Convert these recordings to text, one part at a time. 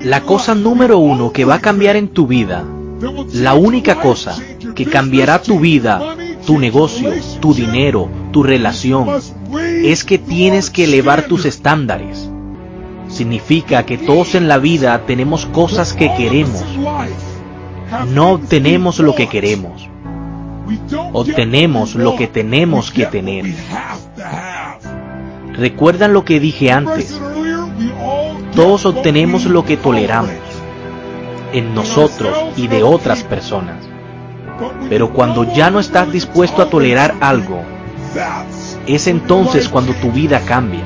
La cosa número uno que va a cambiar en tu vida, la única cosa que cambiará tu vida, tu negocio, tu dinero, tu relación, es que tienes que elevar tus estándares. Significa que todos en la vida tenemos cosas que queremos. No obtenemos lo que queremos. Obtenemos lo que tenemos que tener. ¿Recuerdan lo que dije antes? Todos obtenemos lo que toleramos en nosotros y de otras personas. Pero cuando ya no estás dispuesto a tolerar algo, es entonces cuando tu vida cambia.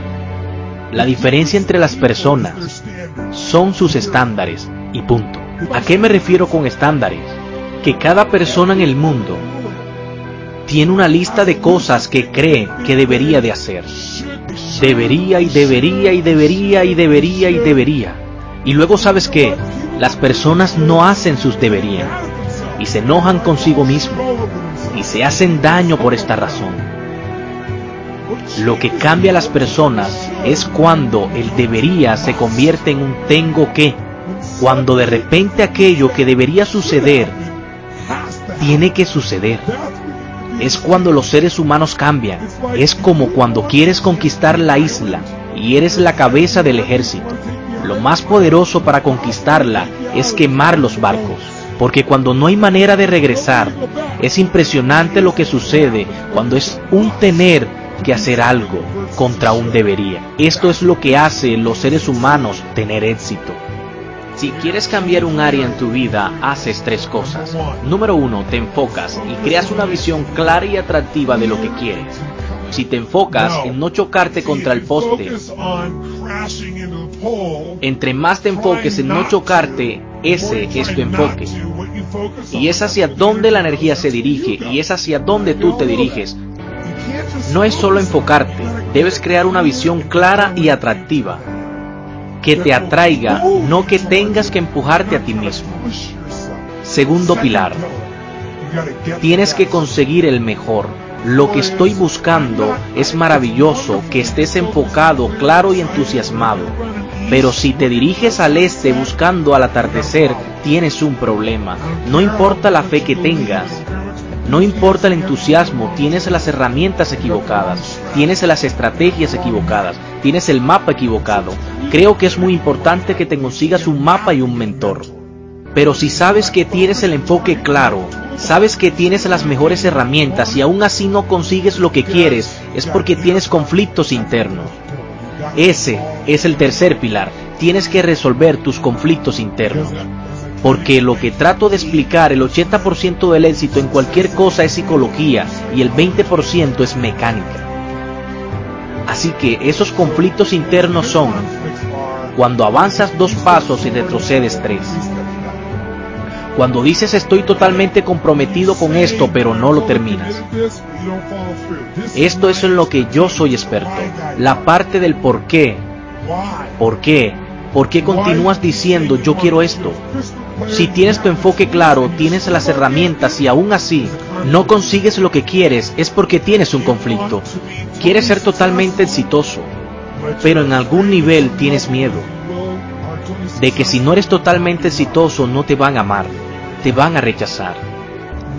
La diferencia entre las personas son sus estándares y punto. ¿A qué me refiero con estándares? Que cada persona en el mundo tiene una lista de cosas que cree que debería de hacer. Debería y debería y debería y debería y debería. Y luego sabes que las personas no hacen sus deberían y se enojan consigo mismo y se hacen daño por esta razón. Lo que cambia a las personas es cuando el debería se convierte en un tengo que, cuando de repente aquello que debería suceder tiene que suceder. Es cuando los seres humanos cambian. Es como cuando quieres conquistar la isla y eres la cabeza del ejército. Lo más poderoso para conquistarla es quemar los barcos, porque cuando no hay manera de regresar, es impresionante lo que sucede cuando es un tener que hacer algo contra un debería. Esto es lo que hace los seres humanos tener éxito. Si quieres cambiar un área en tu vida, haces tres cosas. Número uno, te enfocas y creas una visión clara y atractiva de lo que quieres. Si te enfocas en no chocarte contra el poste, entre más te enfoques en no chocarte, ese es tu enfoque. Y es hacia donde la energía se dirige y es hacia donde tú te diriges. No es solo enfocarte, debes crear una visión clara y atractiva que te atraiga, no que tengas que empujarte a ti mismo. Segundo pilar, tienes que conseguir el mejor. Lo que estoy buscando es maravilloso, que estés enfocado, claro y entusiasmado. Pero si te diriges al este buscando al atardecer, tienes un problema. No importa la fe que tengas, no importa el entusiasmo, tienes las herramientas equivocadas, tienes las estrategias equivocadas, tienes el mapa equivocado. Creo que es muy importante que te consigas un mapa y un mentor. Pero si sabes que tienes el enfoque claro, sabes que tienes las mejores herramientas y aún así no consigues lo que quieres, es porque tienes conflictos internos. Ese es el tercer pilar. Tienes que resolver tus conflictos internos. Porque lo que trato de explicar, el 80% del éxito en cualquier cosa es psicología y el 20% es mecánica. Así que esos conflictos internos son cuando avanzas dos pasos y retrocedes tres. Cuando dices estoy totalmente comprometido con esto pero no lo terminas. Esto es en lo que yo soy experto. La parte del por qué. ¿Por qué? ¿Por qué continúas diciendo yo quiero esto? Si tienes tu enfoque claro, tienes las herramientas y aún así no consigues lo que quieres, es porque tienes un conflicto. Quieres ser totalmente exitoso, pero en algún nivel tienes miedo de que si no eres totalmente exitoso no te van a amar, te van a rechazar.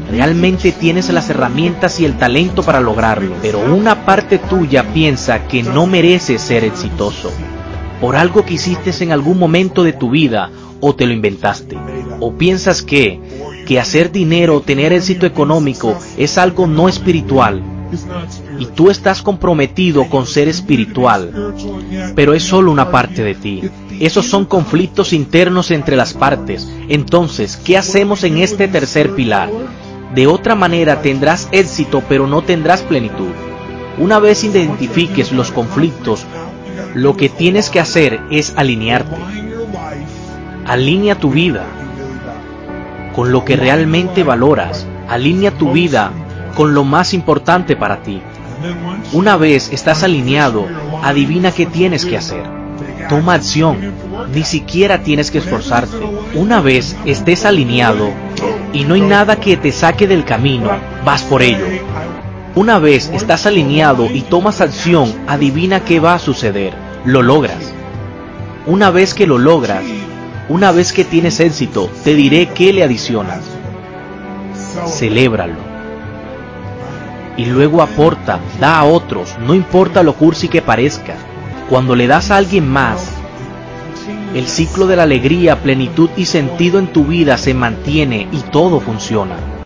Realmente tienes las herramientas y el talento para lograrlo, pero una parte tuya piensa que no mereces ser exitoso por algo que hiciste en algún momento de tu vida o te lo inventaste. O piensas que, que hacer dinero tener éxito económico es algo no espiritual. Y tú estás comprometido con ser espiritual. Pero es solo una parte de ti. Esos son conflictos internos entre las partes. Entonces, ¿qué hacemos en este tercer pilar? De otra manera tendrás éxito pero no tendrás plenitud. Una vez identifiques los conflictos, lo que tienes que hacer es alinearte. Alinea tu vida con lo que realmente valoras. Alinea tu vida con lo más importante para ti. Una vez estás alineado, adivina qué tienes que hacer. Toma acción. Ni siquiera tienes que esforzarte. Una vez estés alineado y no hay nada que te saque del camino, vas por ello. Una vez estás alineado y tomas acción, adivina qué va a suceder. Lo logras. Una vez que lo logras, Una vez que tienes éxito, te diré qué le adicionas. Celébralo. Y luego aporta, da a otros, no importa lo cursi que parezca. Cuando le das a alguien más, el ciclo de la alegría, plenitud y sentido en tu vida se mantiene y todo funciona.